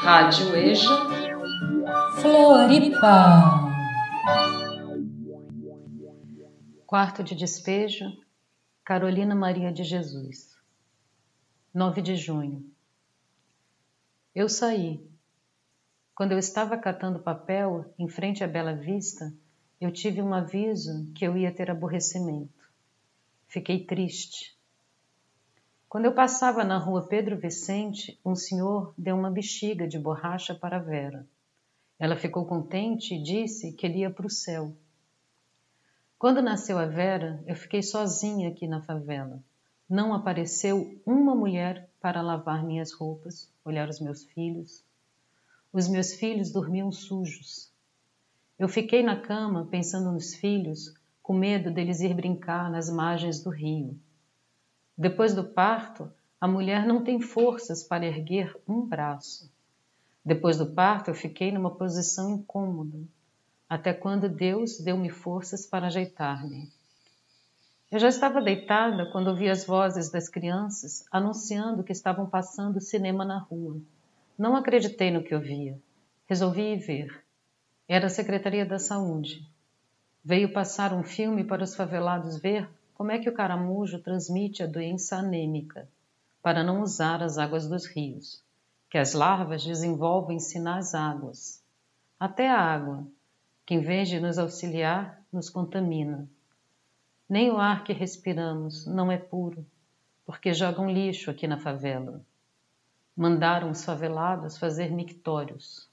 Rádio EJA Floripa Quarto de despejo Carolina Maria de Jesus 9 de junho Eu saí. Quando eu estava catando papel em frente à Bela Vista, eu tive um aviso que eu ia ter aborrecimento. Fiquei triste. Quando eu passava na rua Pedro Vicente, um senhor deu uma bexiga de borracha para Vera. Ela ficou contente e disse que ele ia para o céu. Quando nasceu a Vera, eu fiquei sozinha aqui na favela. Não apareceu uma mulher para lavar minhas roupas, olhar os meus filhos. Os meus filhos dormiam sujos. Eu fiquei na cama pensando nos filhos, com medo deles ir brincar nas margens do rio. Depois do parto, a mulher não tem forças para erguer um braço. Depois do parto, eu fiquei numa posição incômoda, até quando Deus deu-me forças para ajeitar-me. Eu já estava deitada quando ouvi as vozes das crianças anunciando que estavam passando cinema na rua. Não acreditei no que ouvia. Resolvi ir ver. Era a Secretaria da Saúde. Veio passar um filme para os favelados ver como é que o caramujo transmite a doença anêmica, para não usar as águas dos rios, que as larvas desenvolvem-se nas águas. Até a água, que em vez de nos auxiliar, nos contamina. Nem o ar que respiramos não é puro, porque jogam lixo aqui na favela. Mandaram os favelados fazer mictórios.